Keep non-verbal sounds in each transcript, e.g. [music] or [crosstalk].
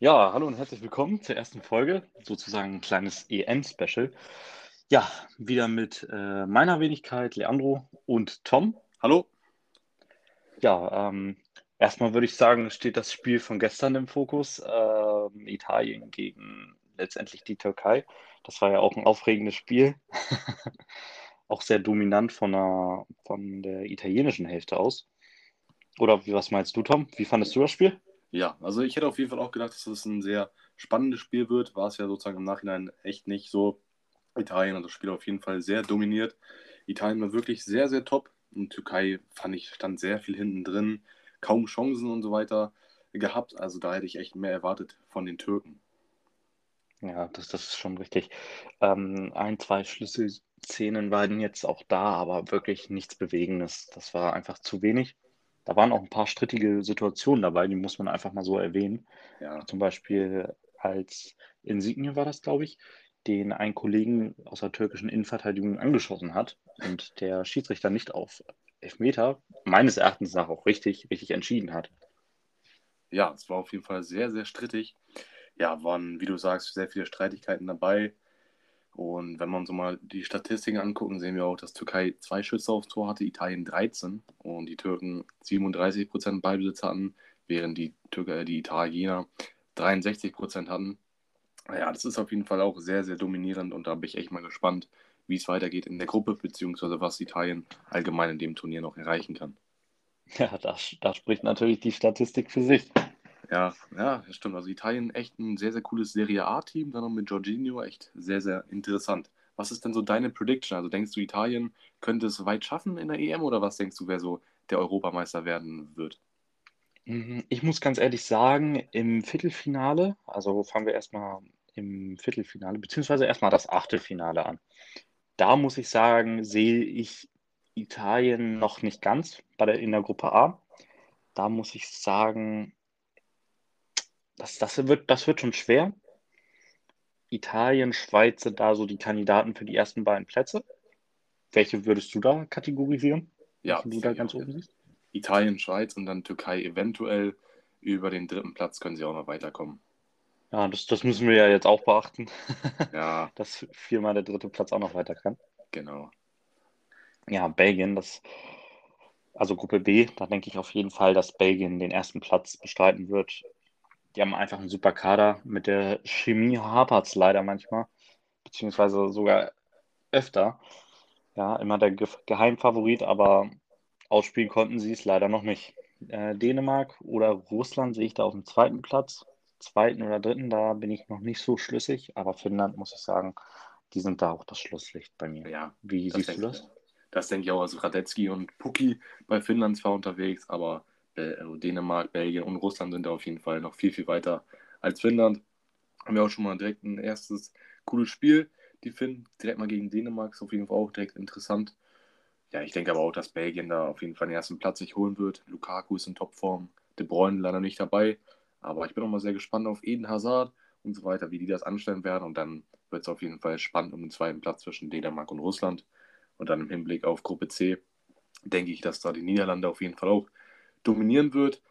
Ja, hallo und herzlich willkommen zur ersten Folge, sozusagen ein kleines EM-Special. Ja, wieder mit äh, meiner Wenigkeit, Leandro und Tom. Hallo. Ja, ähm, erstmal würde ich sagen, steht das Spiel von gestern im Fokus. ähm, Italien gegen letztendlich die Türkei. Das war ja auch ein aufregendes Spiel. [laughs] Auch sehr dominant von der, von der italienischen Hälfte aus. Oder wie, was meinst du, Tom? Wie fandest du das Spiel? Ja, also ich hätte auf jeden Fall auch gedacht, dass es ein sehr spannendes Spiel wird. War es ja sozusagen im Nachhinein echt nicht so. Italien hat das Spiel auf jeden Fall sehr dominiert. Italien war wirklich sehr, sehr top. Und Türkei fand ich, stand sehr viel hinten drin. Kaum Chancen und so weiter gehabt. Also da hätte ich echt mehr erwartet von den Türken. Ja, das, das ist schon richtig. Ähm, ein, zwei Schlüsselszenen waren jetzt auch da, aber wirklich nichts Bewegendes. Das war einfach zu wenig. Da waren auch ein paar strittige Situationen dabei, die muss man einfach mal so erwähnen. Ja, Zum Beispiel als Insigne war das, glaube ich, den ein Kollegen aus der türkischen Innenverteidigung angeschossen hat und der Schiedsrichter nicht auf Elfmeter, meines Erachtens nach auch richtig, richtig entschieden hat. ja, es war auf jeden Fall sehr, sehr strittig. Ja, waren, wie du sagst, sehr viele Streitigkeiten dabei. Und wenn uns so mal die Statistiken angucken, sehen wir auch, dass Türkei zwei Schüsse aufs Tor hatte, Italien 13 und die Türken 37% Ballbesitz hatten, während die, Türke, äh, die Italiener 63% hatten. Ja, das ist auf jeden Fall auch sehr, sehr dominierend und da bin ich echt mal gespannt, wie es weitergeht in der Gruppe, beziehungsweise was Italien allgemein in dem Turnier noch erreichen kann. Ja, da, da spricht natürlich die Statistik für sich. Ja, ja, stimmt. Also Italien echt ein sehr, sehr cooles Serie A-Team, dann noch mit Jorginho echt sehr, sehr interessant. Was ist denn so deine Prediction? Also denkst du, Italien könnte es weit schaffen in der EM oder was denkst du, wer so der Europameister werden wird? Mhm, Ich muss ganz ehrlich sagen, im Viertelfinale, also fangen wir erstmal im Viertelfinale, beziehungsweise erstmal das Achtelfinale an. Da muss ich sagen, sehe ich Italien noch nicht ganz bei der, in der Gruppe A. Da muss ich sagen, das, das wird, das wird schon schwer. Italien, Schweiz sind da so die Kandidaten für die ersten beiden Plätze. Welche würdest du da kategorisieren? Ja, du da ganz oben siehst? Italien, Schweiz und dann Türkei eventuell über den dritten Platz können sie auch noch weiterkommen. Ja, das, das müssen wir ja jetzt auch beachten, [laughs] Ja, dass viermal der dritte Platz auch noch weiter kann. genau. Ja, Belgien, das, also Gruppe B, da denke ich auf jeden Fall, dass Belgien den ersten Platz bestreiten wird. Die haben einfach einen super Kader. Mit der Chemie hapert es leider manchmal, beziehungsweise sogar öfter. Ja, immer der Ge Geheimfavorit, aber ausspielen konnten sie es leider noch nicht. Äh, Dänemark oder Russland sehe ich da auf dem zweiten Platz. Zweiten oder dritten, da bin ich noch nicht so schlüssig, aber Finnland, muss ich sagen, die sind da auch das Schlusslicht bei mir. Ja, Wie siehst du ich das? Das denke ich auch. Also Radetzky und Puki bei Finnland zwar unterwegs, aber Dänemark, Belgien und Russland sind da auf jeden Fall noch viel, viel weiter als Finnland. Haben wir auch schon mal direkt ein erstes cooles Spiel. Die Finnen direkt mal gegen Dänemark ist auf jeden Fall auch direkt interessant. Ja, ich denke aber auch, dass Belgien da auf jeden Fall den ersten Platz sich holen wird. Lukaku ist in Topform, De Bruyne leider nicht dabei. Aber ich bin auch mal sehr gespannt auf Eden Hazard und so weiter, wie die das anstellen werden. Und dann wird es auf jeden Fall spannend um den zweiten Platz zwischen Dänemark und Russland. Und dann im Hinblick auf Gruppe C denke ich, dass da die Niederlande auf jeden Fall auch dominieren wird.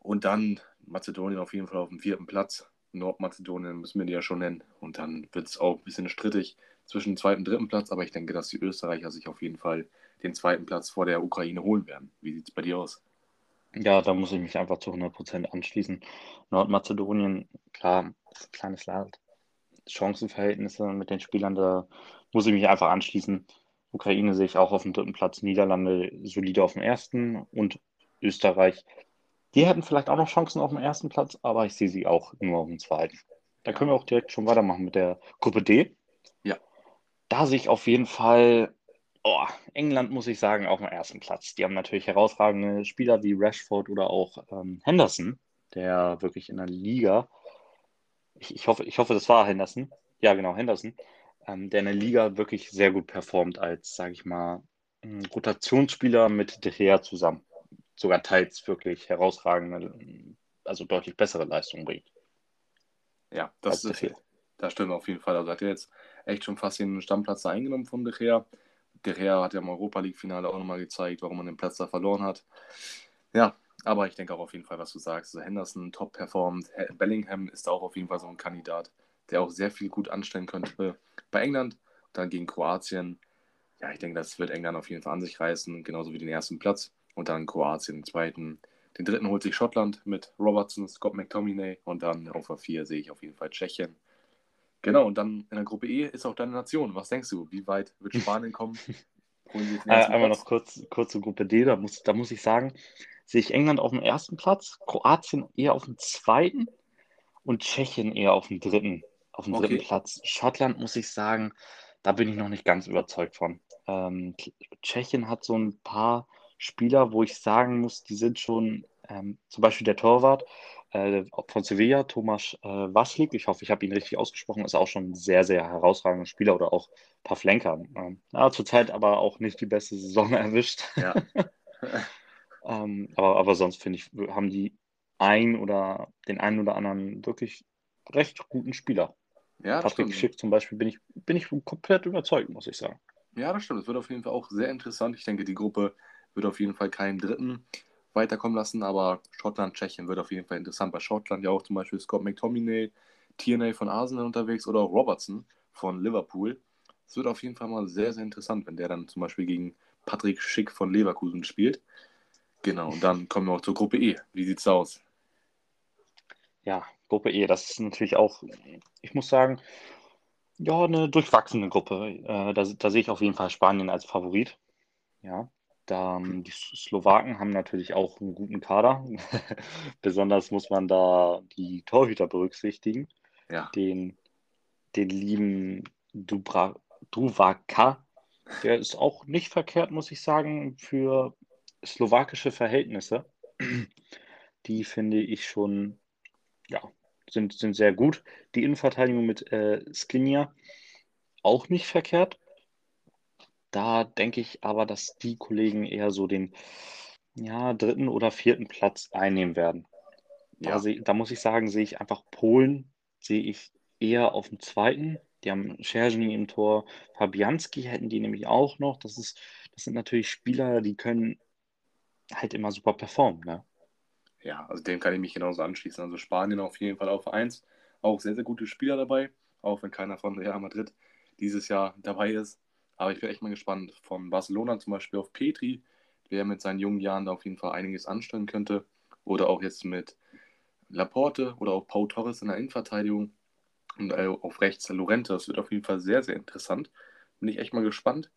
Und dann Mazedonien auf jeden Fall auf dem vierten Platz. Nordmazedonien müssen wir die ja schon nennen. Und dann wird es auch ein bisschen strittig zwischen zweiten und dritten Platz. Aber ich denke, dass die Österreicher sich auf jeden Fall den zweiten Platz vor der Ukraine holen werden. Wie sieht es bei dir aus? Ja, da muss ich mich einfach zu 100% anschließen. Nordmazedonien, klar, ist ein kleines Land. Chancenverhältnisse mit den Spielern, da muss ich mich einfach anschließen. Ukraine sehe ich auch auf dem dritten Platz, Niederlande solide auf dem ersten und Österreich. Die hätten vielleicht auch noch Chancen auf dem ersten Platz, aber ich sehe sie auch nur auf dem zweiten. Da können wir auch direkt schon weitermachen mit der Gruppe D. Ja. Da sehe ich auf jeden Fall, oh, England muss ich sagen, auf dem ersten Platz. Die haben natürlich herausragende Spieler wie Rashford oder auch ähm, Henderson, der wirklich in der Liga, ich, ich hoffe, ich hoffe, das war Henderson. Ja, genau, Henderson, ähm, der in der Liga wirklich sehr gut performt als, sage ich mal, Rotationsspieler mit De Gea zusammen. Sogar teils wirklich herausragende, also deutlich bessere Leistungen bringt Ja, das, ist, Gea. das stimmt auf jeden Fall. Also hat er jetzt echt schon fast den Stammplatz da eingenommen von De Gea. De Gea hat ja im Europa League-Finale auch nochmal gezeigt, warum man den Platz da verloren hat. Ja, Aber ich denke auch auf jeden Fall, was du sagst. Also Henderson top performt. Bellingham ist auch auf jeden Fall so ein Kandidat, der auch sehr viel gut anstellen könnte bei England. Dann gegen Kroatien. Ja, ich denke, das wird England auf jeden Fall an sich reißen, genauso wie den ersten Platz. Und dann Kroatien den zweiten. Den dritten holt sich Schottland mit Robertson, Scott McTominay. Und dann auf der 4 sehe ich auf jeden Fall Tschechien. Genau, und dann in der Gruppe E ist auch deine Nation. Was denkst du? Wie weit wird Spanien kommen? [laughs] äh, einmal noch kurz, kurz zur Gruppe D. Da muss, da muss ich sagen, sehe ich England auf dem ersten Platz, Kroatien eher auf dem zweiten und Tschechien eher auf dem dritten, auf dem dritten Platz. Schottland muss ich sagen, da bin ich noch nicht ganz überzeugt von. Ähm, Tschechien hat so ein paar Spieler, wo ich sagen muss, die sind schon, ähm, zum Beispiel der Torwart äh, von Sevilla, Thomas äh, Waslik, ich hoffe, ich habe ihn richtig ausgesprochen, ist auch schon ein sehr, sehr herausragender Spieler oder auch Pavlenka. Ähm, ja, zurzeit aber auch nicht die beste Saison [laughs] erwischt. Ja. [laughs] ähm, aber, aber sonst finde ich, haben die ein oder den einen oder anderen wirklich recht guten Spieler. Ja, Patrick Schick zum Beispiel bin ich, bin ich komplett überzeugt, muss ich sagen. Ja, das stimmt. Es wird auf jeden Fall auch sehr interessant. Ich denke, die Gruppe wird auf jeden Fall keinen dritten weiterkommen lassen, aber Schottland, Tschechien wird auf jeden Fall interessant. Bei Schottland ja auch zum Beispiel Scott McTominay, Tierney von Arsenal unterwegs oder auch Robertson von Liverpool. Es wird auf jeden Fall mal sehr, sehr interessant, wenn der dann zum Beispiel gegen Patrick Schick von Leverkusen spielt. Genau, und dann kommen wir auch zur Gruppe E. Wie sieht's aus? Ja, Gruppe E, das ist natürlich auch, ich muss sagen, ja, eine durchwachsene Gruppe. Äh, da, da sehe ich auf jeden Fall Spanien als Favorit. Ja, da, die Slowaken haben natürlich auch einen guten Kader. [laughs] Besonders muss man da die Torhüter berücksichtigen. Ja. Den, den lieben Dubra, Duvaka, der ist auch nicht verkehrt, muss ich sagen, für slowakische Verhältnisse. Die finde ich schon, ja, sind, sind sehr gut. Die Innenverteidigung mit äh, Skinja auch nicht verkehrt. Da denke ich aber, dass die Kollegen eher so den ja, dritten oder vierten Platz einnehmen werden. Ja. Da, da muss ich sagen, sehe ich einfach Polen, sehe ich eher auf dem zweiten. Die haben Scherzny im Tor, Fabianski hätten die nämlich auch noch. Das, ist, das sind natürlich Spieler, die können halt immer super performen. Ne? Ja, also dem kann ich mich genauso anschließen. Also Spanien auf jeden Fall auf 1. Auch sehr, sehr gute Spieler dabei, auch wenn keiner von Real Madrid dieses Jahr dabei ist. Aber ich bin echt mal gespannt. Von Barcelona zum Beispiel auf Petri, der mit seinen jungen Jahren da auf jeden Fall einiges anstellen könnte. Oder auch jetzt mit Laporte oder auch Pau Torres in der Innenverteidigung. Und äh, auf rechts Lorente. Das wird auf jeden Fall sehr, sehr interessant. Bin ich echt mal gespannt.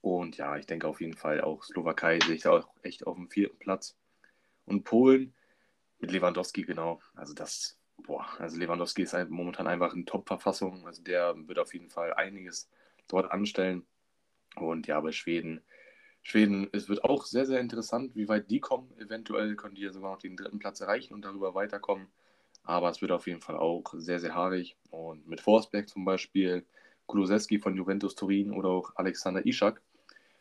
Und ja, ich denke auf jeden Fall auch Slowakei sehe ich da auch echt auf dem vierten Platz. Und Polen mit Lewandowski, genau. Also das, boah, also Lewandowski ist momentan einfach in Top-Verfassung. Also der wird auf jeden Fall einiges dort anstellen. Und ja, bei Schweden, Schweden, es wird auch sehr, sehr interessant, wie weit die kommen. Eventuell können die ja sogar noch den dritten Platz erreichen und darüber weiterkommen. Aber es wird auf jeden Fall auch sehr, sehr haarig. Und mit Forsberg zum Beispiel, Kulusewski von Juventus Turin oder auch Alexander Ishak.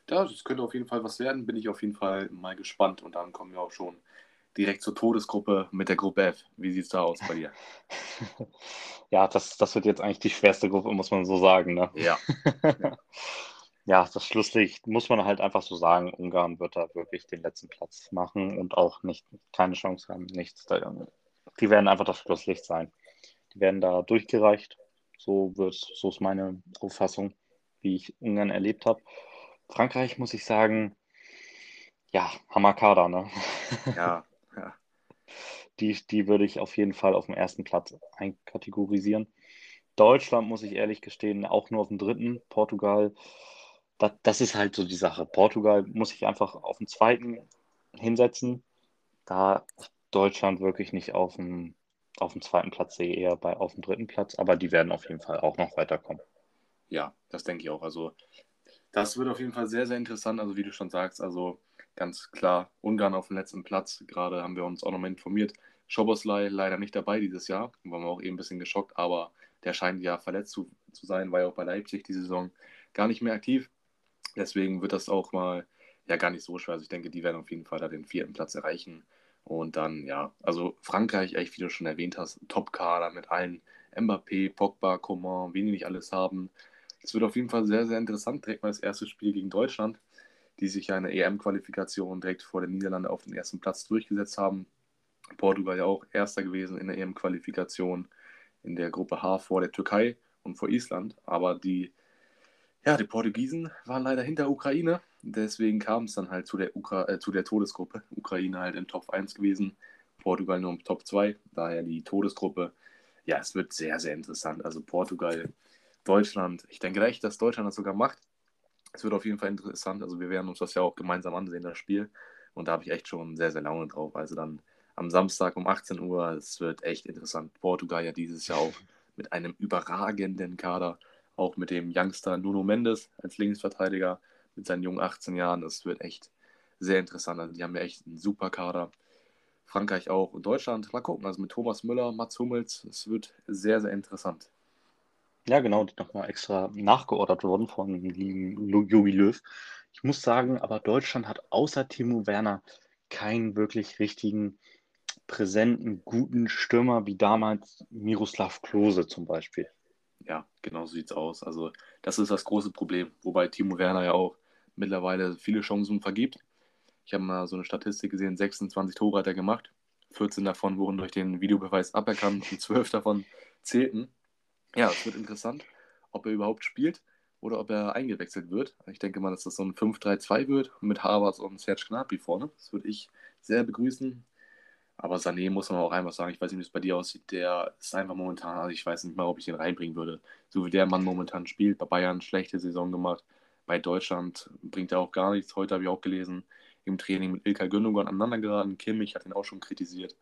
Das könnte auf jeden Fall was werden, bin ich auf jeden Fall mal gespannt. Und dann kommen wir auch schon direkt zur Todesgruppe mit der Gruppe F. Wie sieht es da aus bei dir? [laughs] ja, das, das wird jetzt eigentlich die schwerste Gruppe, muss man so sagen. Ne? Ja. ja, [laughs] das Schlusslicht muss man halt einfach so sagen. Ungarn wird da wirklich den letzten Platz machen und auch nicht keine Chance haben, nichts. Die werden einfach das Schlusslicht sein. Die werden da durchgereicht. So wird, so ist meine Auffassung, wie ich Ungarn erlebt habe. Frankreich muss ich sagen, ja, Hammerkader, ne? Ja, ja. [laughs] Die, die würde ich auf jeden Fall auf dem ersten Platz einkategorisieren. Deutschland muss ich ehrlich gestehen, auch nur auf dem dritten. Portugal, das, das ist halt so die Sache. Portugal muss ich einfach auf dem zweiten hinsetzen. Da Deutschland wirklich nicht auf dem, auf dem zweiten Platz sehe, eher bei, auf dem dritten Platz. Aber die werden auf jeden Fall auch noch weiterkommen. Ja, das denke ich auch. Also, das wird auf jeden Fall sehr, sehr interessant. Also, wie du schon sagst, also ganz klar Ungarn auf dem letzten Platz. Gerade haben wir uns auch nochmal informiert. Schoboslai leider nicht dabei dieses Jahr. Waren wir auch eben ein bisschen geschockt, aber der scheint ja verletzt zu, zu sein, war ja auch bei Leipzig die Saison gar nicht mehr aktiv. Deswegen wird das auch mal ja gar nicht so schwer. Also ich denke, die werden auf jeden Fall da den vierten Platz erreichen. Und dann, ja, also Frankreich, echt, wie du schon erwähnt hast, Top-Kader mit allen Mbappé, Pogba, Coman, wen die nicht alles haben. Es wird auf jeden Fall sehr, sehr interessant. Direkt mal das erste Spiel gegen Deutschland die sich ja in der EM-Qualifikation direkt vor den Niederlanden auf den ersten Platz durchgesetzt haben. Portugal ja auch erster gewesen in der EM-Qualifikation in der Gruppe H vor der Türkei und vor Island. Aber die, ja, die Portugiesen waren leider hinter Ukraine. Deswegen kam es dann halt zu der, Ukra äh, zu der Todesgruppe. Ukraine halt im Top 1 gewesen, Portugal nur im Top 2. Daher die Todesgruppe. Ja, es wird sehr, sehr interessant. Also Portugal, Deutschland. Ich denke echt, dass Deutschland das sogar macht. Es wird auf jeden Fall interessant. Also wir werden uns das ja auch gemeinsam ansehen, das Spiel. Und da habe ich echt schon sehr, sehr Laune drauf. Also dann am Samstag um 18 Uhr. Es wird echt interessant. Portugal ja dieses Jahr auch mit einem überragenden Kader. Auch mit dem Youngster Nuno Mendes als Linksverteidiger mit seinen jungen 18 Jahren. Es wird echt sehr interessant. Also die haben ja echt einen super Kader. Frankreich auch und Deutschland. Mal gucken. Also mit Thomas Müller, Mats Hummels. Es wird sehr, sehr interessant. Ja, genau, die nochmal extra nachgeordert worden von Jogi Löw. Ich muss sagen, aber Deutschland hat außer Timo Werner keinen wirklich richtigen, präsenten, guten Stürmer wie damals Miroslav Klose zum Beispiel. Ja, genau so sieht es aus. Also, das ist das große Problem, wobei Timo Werner ja auch mittlerweile viele Chancen vergibt. Ich habe mal so eine Statistik gesehen: 26 Tore hat er gemacht. 14 davon wurden durch den Videobeweis aberkannt und 12 davon zählten. Ja, es wird interessant, ob er überhaupt spielt oder ob er eingewechselt wird. Ich denke mal, dass das so ein 5-3-2 wird mit Harvards und Serge Gnabry vorne. Das würde ich sehr begrüßen. Aber Sané muss man auch einfach sagen, ich weiß nicht, wie es bei dir aussieht, der ist einfach momentan, also ich weiß nicht mal, ob ich den reinbringen würde. So wie der Mann momentan spielt, bei Bayern schlechte Saison gemacht, bei Deutschland bringt er auch gar nichts. Heute habe ich auch gelesen, im Training mit Ilkay Gündogan aneinander geraten. Kimmich hat ihn auch schon kritisiert.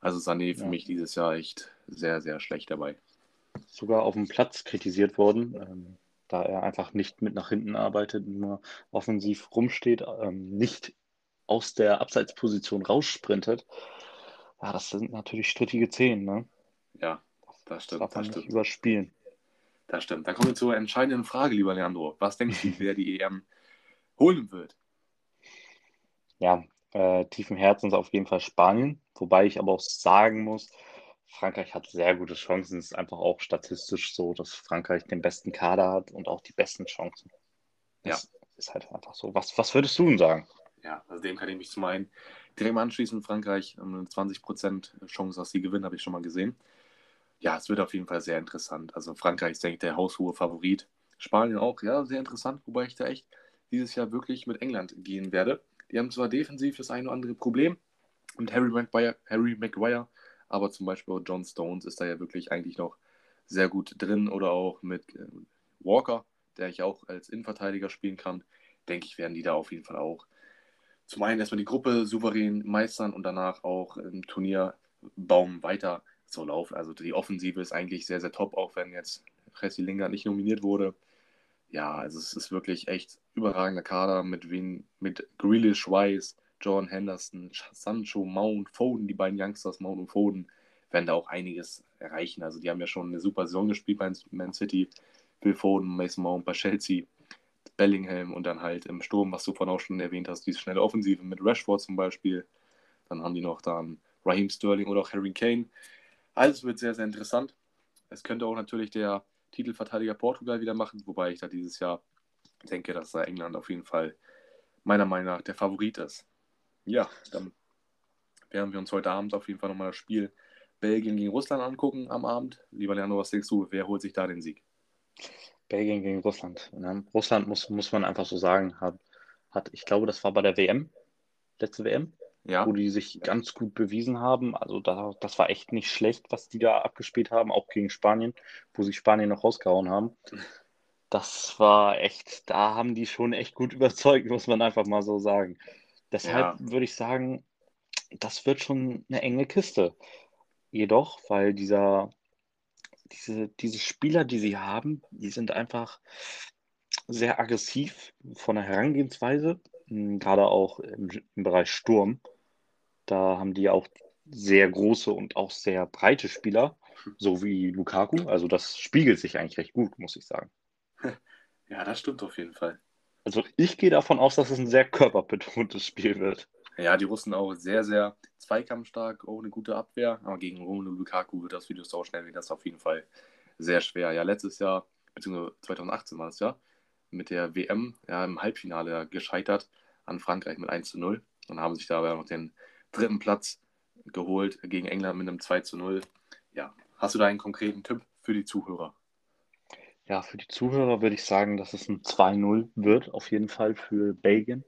Also Sané für ja. mich dieses Jahr echt sehr, sehr schlecht dabei sogar auf dem Platz kritisiert worden, ähm, da er einfach nicht mit nach hinten arbeitet, nur offensiv rumsteht, ähm, nicht aus der Abseitsposition raussprintet. Ja, das sind natürlich strittige Zehen, ne? Ja, das stimmt. Das darf man das nicht überspielen. Das stimmt. Dann kommen wir zur entscheidenden Frage, lieber Leandro. Was denkst du, wer die EM holen wird? Ja, äh, tiefen Herzens auf jeden Fall Spanien, wobei ich aber auch sagen muss, Frankreich hat sehr gute Chancen. Es ist einfach auch statistisch so, dass Frankreich den besten Kader hat und auch die besten Chancen. Das ja. ist halt einfach so. Was, was würdest du denn sagen? Ja, also dem kann ich mich zum einen direkt mal anschließen. Frankreich eine 20% Chance, dass sie gewinnen, habe ich schon mal gesehen. Ja, es wird auf jeden Fall sehr interessant. Also Frankreich ist, denke ich, der haushohe Favorit. Spanien auch, ja, sehr interessant, wobei ich da echt dieses Jahr wirklich mit England gehen werde. Die haben zwar defensiv das eine oder andere Problem und Harry Maguire, Harry Maguire aber zum Beispiel auch John Stones ist da ja wirklich eigentlich noch sehr gut drin oder auch mit äh, Walker, der ich auch als Innenverteidiger spielen kann, denke ich, werden die da auf jeden Fall auch zum einen erstmal die Gruppe souverän meistern und danach auch im Turnierbaum weiter so laufen. Also die Offensive ist eigentlich sehr, sehr top, auch wenn jetzt Jesse Lingard nicht nominiert wurde. Ja, also es ist wirklich echt überragender Kader mit, wen, mit Grealish, Weiss, John Henderson, Sancho, Mount, Foden, die beiden Youngsters, Mount und Foden, werden da auch einiges erreichen. Also die haben ja schon eine super Saison gespielt bei Man City. Bill Foden, Mason Mount bei Chelsea, Bellingham und dann halt im Sturm, was du vorhin auch schon erwähnt hast, diese schnelle Offensive mit Rashford zum Beispiel. Dann haben die noch dann Raheem Sterling oder auch Harry Kane. Alles wird sehr, sehr interessant. Es könnte auch natürlich der Titelverteidiger Portugal wieder machen, wobei ich da dieses Jahr denke, dass da England auf jeden Fall meiner Meinung nach der Favorit ist. Ja, dann werden wir uns heute Abend auf jeden Fall nochmal das Spiel Belgien gegen Russland angucken am Abend. Lieber Leandro, was denkst du? Wer holt sich da den Sieg? Belgien gegen Russland. Ja, Russland muss, muss man einfach so sagen, hat, hat, ich glaube, das war bei der WM, letzte WM, ja. wo die sich ganz gut bewiesen haben. Also da, das war echt nicht schlecht, was die da abgespielt haben, auch gegen Spanien, wo sich Spanien noch rausgehauen haben. Das war echt, da haben die schon echt gut [laughs] überzeugt, muss man einfach mal so sagen. Deshalb ja. würde ich sagen, das wird schon eine enge Kiste. Jedoch, weil dieser, diese, diese Spieler, die sie haben, die sind einfach sehr aggressiv von der Herangehensweise, hm, gerade auch im, im Bereich Sturm. Da haben die auch sehr große und auch sehr breite Spieler, so wie Lukaku. Also das spiegelt sich eigentlich recht gut, muss ich sagen. [laughs] Ja, das stimmt auf jeden Fall. Also ich gehe davon aus, dass es ein sehr körperbetontes Spiel wird. Ja, die Russen auch sehr, sehr zweikampfstark, auch eine gute Abwehr. Aber gegen Romelu Lukaku wird das, es auch schnell wie das auf jeden Fall sehr schwer. Ja, letztes Jahr, beziehungsweise 2018 war es ja, mit der WM ja, im Halbfinale gescheitert an Frankreich mit 1 zu 0 und haben sich dabei noch den dritten Platz geholt gegen England mit einem 2 zu 0. Ja, hast du da einen konkreten Tipp für die Zuhörer? Ja, für die Zuhörer würde ich sagen, dass es ein 2-0 wird, auf jeden Fall für Belgien.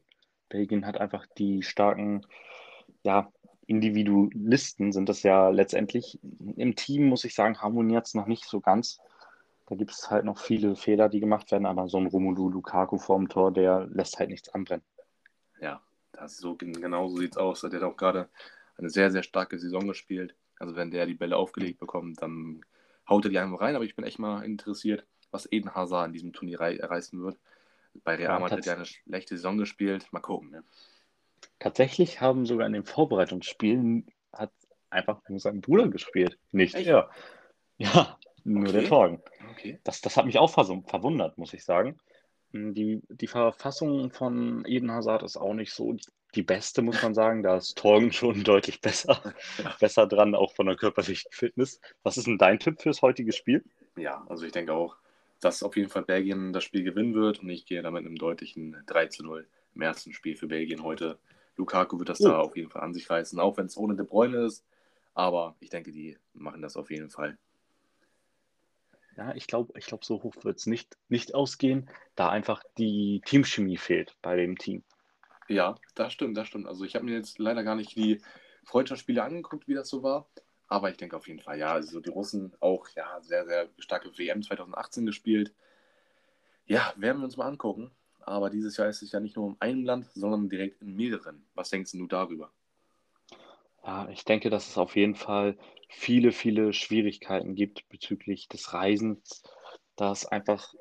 Belgien hat einfach die starken, ja, Individualisten sind das ja letztendlich. Im Team, muss ich sagen, harmoniert es noch nicht so ganz. Da gibt es halt noch viele Fehler, die gemacht werden, aber so ein Romelu Lukaku vorm Tor, der lässt halt nichts anbrennen. Ja, das so, genau so sieht es aus. Der hat auch gerade eine sehr, sehr starke Saison gespielt. Also wenn der die Bälle aufgelegt bekommt, dann haut er die einfach rein. Aber ich bin echt mal interessiert, was Eden Hazard in diesem Turnier reißen wird. Bei Real Madrid hat er eine schlechte Saison gespielt. Mal gucken. Ne? Tatsächlich haben sogar in den Vorbereitungsspielen hat einfach nur sein Bruder gespielt, nicht Echt? er. Ja, nur okay. der Torgen. Okay. Das, das hat mich auch verwundert, muss ich sagen. Hm, die, die Verfassung von Eden Hazard ist auch nicht so die beste, muss man sagen. Da ist Torgen [laughs] schon deutlich besser, [laughs] besser dran, auch von der körperlichen Fitness. Was ist denn dein Tipp fürs heutige Spiel? Ja, also ich denke auch, dass auf jeden Fall Belgien das Spiel gewinnen wird und ich gehe damit einem deutlichen 3 zu 0 im ersten Spiel für Belgien heute. Lukaku wird das oh. da auf jeden Fall an sich reißen, auch wenn es ohne De Bruyne ist. Aber ich denke, die machen das auf jeden Fall. Ja, ich glaube, ich glaub, so hoch wird es nicht, nicht ausgehen, da einfach die Teamchemie fehlt bei dem Team. Ja, das stimmt, das stimmt. Also ich habe mir jetzt leider gar nicht die Freundschaftsspiele angeguckt, wie das so war. Aber ich denke auf jeden Fall, ja, also die Russen auch ja sehr, sehr starke WM 2018 gespielt. Ja, werden wir uns mal angucken. Aber dieses Jahr ist es ja nicht nur in einem Land, sondern direkt in mehreren. Was denkst du darüber? Ja, ich denke, dass es auf jeden Fall viele, viele Schwierigkeiten gibt bezüglich des Reisens, Da ist einfach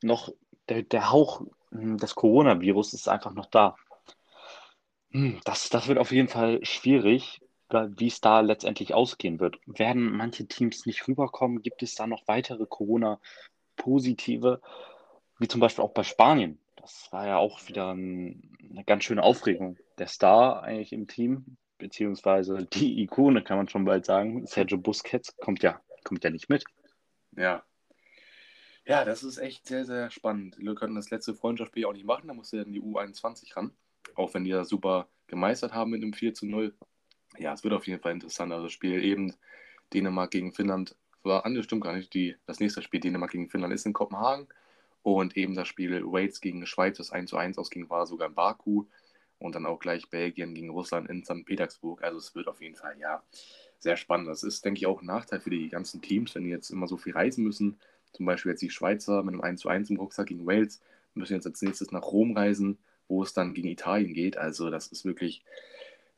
noch der, der Hauch hm, des Coronavirus ist einfach noch da. Hm, das, das wird auf jeden Fall schwierig, wie es da letztendlich ausgehen wird. Werden manche Teams nicht rüberkommen? Gibt es da noch weitere Corona-positive, wie zum Beispiel auch bei Spanien? Das war ja auch wieder ein, eine ganz schöne Aufregung. Der Star eigentlich im Team, beziehungsweise die Ikone, kann man schon bald sagen, Sergio Busquets, kommt ja, kommt ja nicht mit. Ja. Ja, das ist echt sehr, sehr spannend. Wir können das letzte Freundschaftsspiel auch nicht machen, da musste dann die U21 ran. Auch wenn die das super gemeistert haben mit einem 4 zu 0. Ja, es wird auf jeden Fall interessant. Also das Spiel eben Dänemark gegen Finnland war, an, das stimmt gar nicht, die, das nächste Spiel Dänemark gegen Finnland ist in Kopenhagen. Und eben das Spiel Wales gegen Schweiz, das 1 zu 1 ausging, war sogar in Baku und dann auch gleich Belgien gegen Russland in St. Petersburg. Also es wird auf jeden Fall, ja, sehr spannend. Das ist, denke ich, auch ein Nachteil für die ganzen Teams, wenn die jetzt immer so viel reisen müssen. Zum Beispiel jetzt die Schweizer mit einem 1 zu 1 im Rucksack gegen Wales müssen jetzt als nächstes nach Rom reisen, wo es dann gegen Italien geht. Also das ist wirklich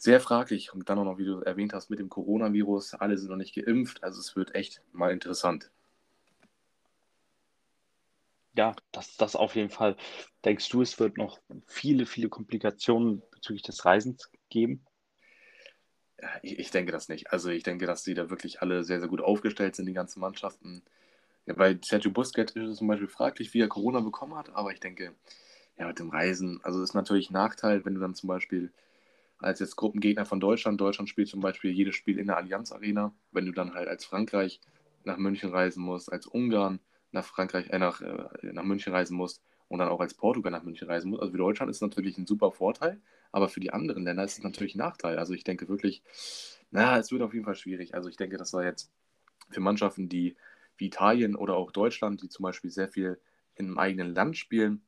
sehr fraglich. Und dann auch noch, wie du erwähnt hast, mit dem Coronavirus, alle sind noch nicht geimpft. Also es wird echt mal interessant. Ja, das, das auf jeden Fall. Denkst du, es wird noch viele, viele Komplikationen bezüglich des Reisens geben? Ich, ich denke das nicht. Also ich denke, dass die da wirklich alle sehr, sehr gut aufgestellt sind, die ganzen Mannschaften. Ja, bei Sergio Busquets ist es zum Beispiel fraglich, wie er Corona bekommen hat, aber ich denke, ja, mit dem Reisen, also ist natürlich ein Nachteil, wenn du dann zum Beispiel als jetzt Gruppengegner von Deutschland, Deutschland spielt zum Beispiel jedes Spiel in der Allianz Arena, wenn du dann halt als Frankreich nach München reisen musst, als Ungarn nach Frankreich, äh, nach, äh, nach München reisen musst und dann auch als Portugal nach München reisen musst. Also für Deutschland ist natürlich ein super Vorteil, aber für die anderen Länder ist es natürlich ein Nachteil. Also ich denke wirklich, na, es wird auf jeden Fall schwierig. Also ich denke, dass da jetzt für Mannschaften, die wie Italien oder auch Deutschland, die zum Beispiel sehr viel im eigenen Land spielen,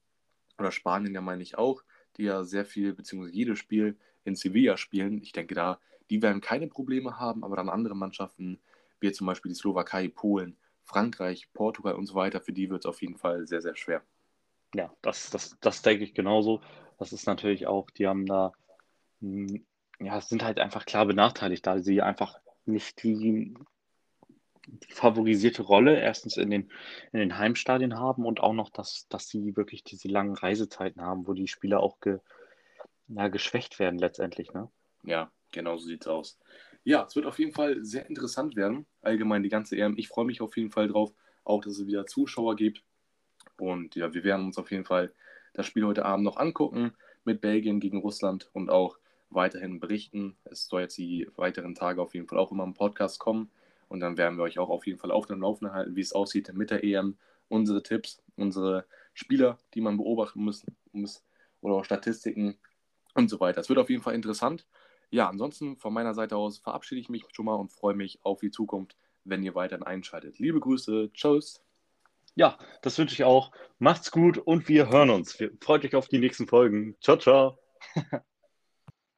oder Spanien ja meine ich auch, die ja sehr viel, beziehungsweise jedes Spiel in Sevilla spielen, ich denke da, die werden keine Probleme haben, aber dann andere Mannschaften, wie zum Beispiel die Slowakei, Polen, Frankreich, Portugal und so weiter, für die wird es auf jeden Fall sehr, sehr schwer. Ja, das, das, das denke ich genauso. Das ist natürlich auch, die haben da, hm, ja, sind halt einfach klar benachteiligt, da sie einfach nicht die, die favorisierte Rolle erstens in den, in den Heimstadien haben und auch noch, dass, dass sie wirklich diese langen Reisezeiten haben, wo die Spieler auch ge, ja, geschwächt werden letztendlich. Ne? Ja, genau so sieht es aus. Ja, es wird auf jeden Fall sehr interessant werden. Allgemein die ganze EM. Ich freue mich auf jeden Fall drauf, auch dass es wieder Zuschauer gibt. Und ja, wir werden uns auf jeden Fall das Spiel heute Abend noch angucken mit Belgien gegen Russland und auch weiterhin berichten. Es soll jetzt die weiteren Tage auf jeden Fall auch immer im Podcast kommen. Und dann werden wir euch auch auf jeden Fall auf dem Laufenden halten, wie es aussieht mit der EM. Unsere Tipps, unsere Spieler, die man beobachten muss, muss oder auch Statistiken und so weiter. Es wird auf jeden Fall interessant. Ja, ansonsten von meiner Seite aus verabschiede ich mich schon mal und freue mich auf die Zukunft, wenn ihr weiterhin einschaltet. Liebe Grüße, tschüss. Ja, das wünsche ich auch. Macht's gut und wir hören uns. Freut euch auf die nächsten Folgen. Ciao, ciao. [laughs]